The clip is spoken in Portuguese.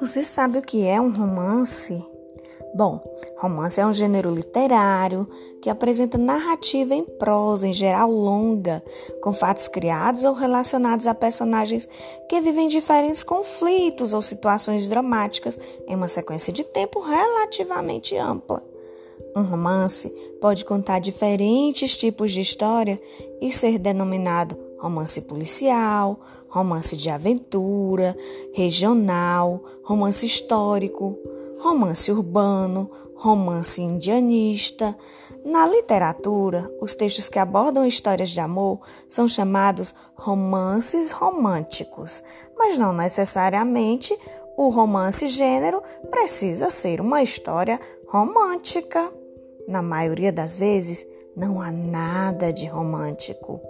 Você sabe o que é um romance? Bom, romance é um gênero literário que apresenta narrativa em prosa, em geral longa, com fatos criados ou relacionados a personagens que vivem diferentes conflitos ou situações dramáticas em uma sequência de tempo relativamente ampla. Um romance pode contar diferentes tipos de história e ser denominado romance policial, romance de aventura, regional, romance histórico, romance urbano, romance indianista. Na literatura, os textos que abordam histórias de amor são chamados romances românticos, mas não necessariamente o romance gênero precisa ser uma história romântica. Na maioria das vezes, não há nada de romântico.